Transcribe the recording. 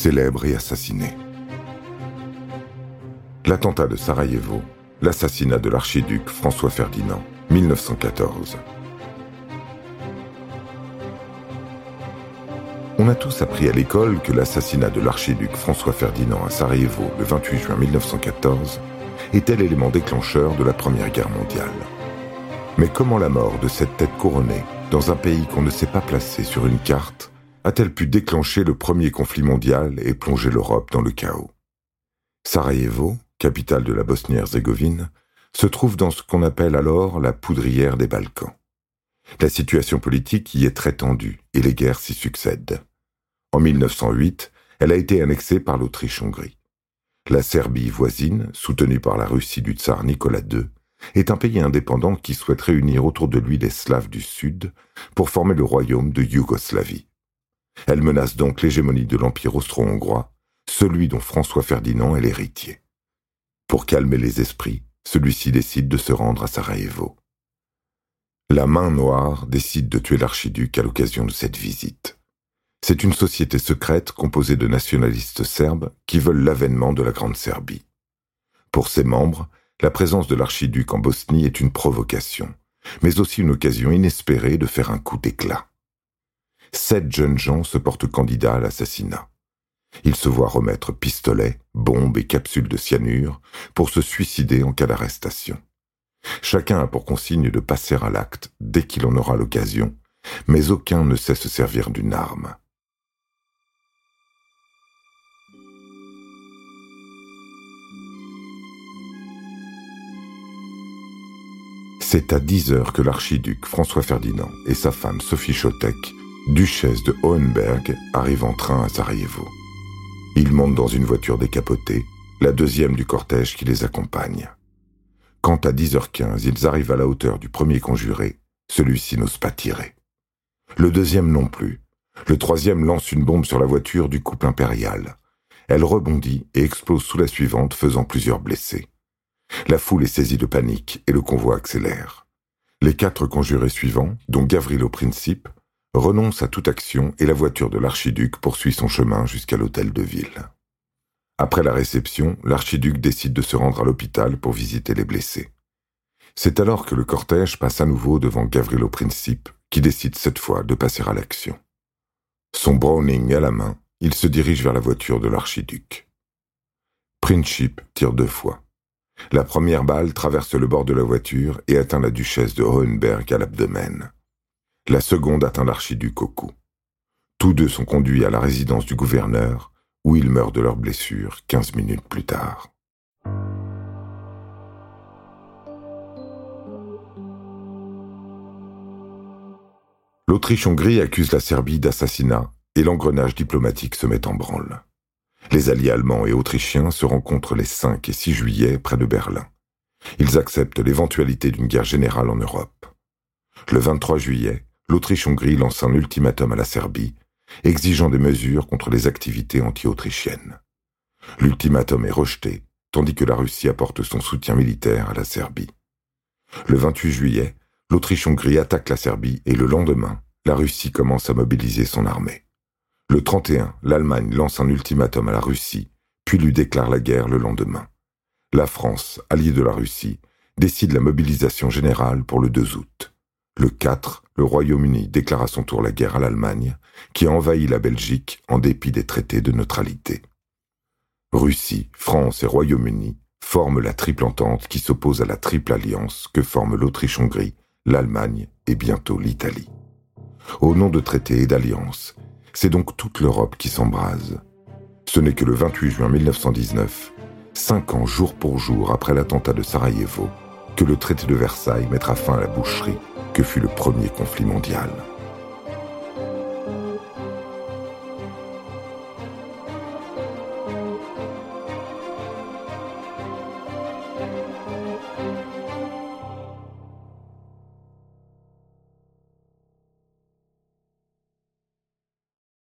célèbre et assassiné. L'attentat de Sarajevo, l'assassinat de l'archiduc François Ferdinand, 1914. On a tous appris à l'école que l'assassinat de l'archiduc François Ferdinand à Sarajevo le 28 juin 1914 était l'élément déclencheur de la Première Guerre mondiale. Mais comment la mort de cette tête couronnée, dans un pays qu'on ne sait pas placer sur une carte, a-t-elle pu déclencher le premier conflit mondial et plonger l'Europe dans le chaos? Sarajevo, capitale de la Bosnie-Herzégovine, se trouve dans ce qu'on appelle alors la poudrière des Balkans. La situation politique y est très tendue et les guerres s'y succèdent. En 1908, elle a été annexée par l'Autriche-Hongrie. La Serbie voisine, soutenue par la Russie du tsar Nicolas II, est un pays indépendant qui souhaite réunir autour de lui les Slaves du Sud pour former le royaume de Yougoslavie. Elle menace donc l'hégémonie de l'Empire austro-hongrois, celui dont François Ferdinand est l'héritier. Pour calmer les esprits, celui-ci décide de se rendre à Sarajevo. La main noire décide de tuer l'archiduc à l'occasion de cette visite. C'est une société secrète composée de nationalistes serbes qui veulent l'avènement de la Grande Serbie. Pour ses membres, la présence de l'archiduc en Bosnie est une provocation, mais aussi une occasion inespérée de faire un coup d'éclat. Sept jeunes gens se portent candidats à l'assassinat. Ils se voient remettre pistolets, bombes et capsules de cyanure pour se suicider en cas d'arrestation. Chacun a pour consigne de passer à l'acte dès qu'il en aura l'occasion, mais aucun ne sait se servir d'une arme. C'est à 10 heures que l'archiduc François Ferdinand et sa femme Sophie Chotek, duchesse de Hohenberg, arrivent en train à Sarajevo. Ils montent dans une voiture décapotée, la deuxième du cortège qui les accompagne. Quand à 10h15 ils arrivent à la hauteur du premier conjuré, celui-ci n'ose pas tirer. Le deuxième non plus. Le troisième lance une bombe sur la voiture du couple impérial. Elle rebondit et explose sous la suivante, faisant plusieurs blessés. La foule est saisie de panique et le convoi accélère. Les quatre conjurés suivants, dont Gavrilo Principe, renoncent à toute action et la voiture de l'archiduc poursuit son chemin jusqu'à l'hôtel de ville. Après la réception, l'archiduc décide de se rendre à l'hôpital pour visiter les blessés. C'est alors que le cortège passe à nouveau devant Gavrilo Principe, qui décide cette fois de passer à l'action. Son Browning à la main, il se dirige vers la voiture de l'archiduc. Principe tire deux fois. La première balle traverse le bord de la voiture et atteint la duchesse de Hohenberg à l'abdomen. La seconde atteint l'archiduc au cou. Tous deux sont conduits à la résidence du gouverneur, où ils meurent de leurs blessures quinze minutes plus tard. L'Autriche-Hongrie accuse la Serbie d'assassinat et l'engrenage diplomatique se met en branle. Les alliés allemands et autrichiens se rencontrent les 5 et 6 juillet près de Berlin. Ils acceptent l'éventualité d'une guerre générale en Europe. Le 23 juillet, l'Autriche-Hongrie lance un ultimatum à la Serbie, exigeant des mesures contre les activités anti-autrichiennes. L'ultimatum est rejeté, tandis que la Russie apporte son soutien militaire à la Serbie. Le 28 juillet, l'Autriche-Hongrie attaque la Serbie et le lendemain, la Russie commence à mobiliser son armée. Le 31, l'Allemagne lance un ultimatum à la Russie, puis lui déclare la guerre le lendemain. La France, alliée de la Russie, décide la mobilisation générale pour le 2 août. Le 4, le Royaume-Uni déclare à son tour la guerre à l'Allemagne, qui a envahi la Belgique en dépit des traités de neutralité. Russie, France et Royaume-Uni forment la triple entente qui s'oppose à la triple alliance que forment l'Autriche-Hongrie, l'Allemagne et bientôt l'Italie. Au nom de traités et d'alliances, c'est donc toute l'Europe qui s'embrase. Ce n'est que le 28 juin 1919, cinq ans jour pour jour après l'attentat de Sarajevo, que le traité de Versailles mettra fin à la boucherie que fut le premier conflit mondial.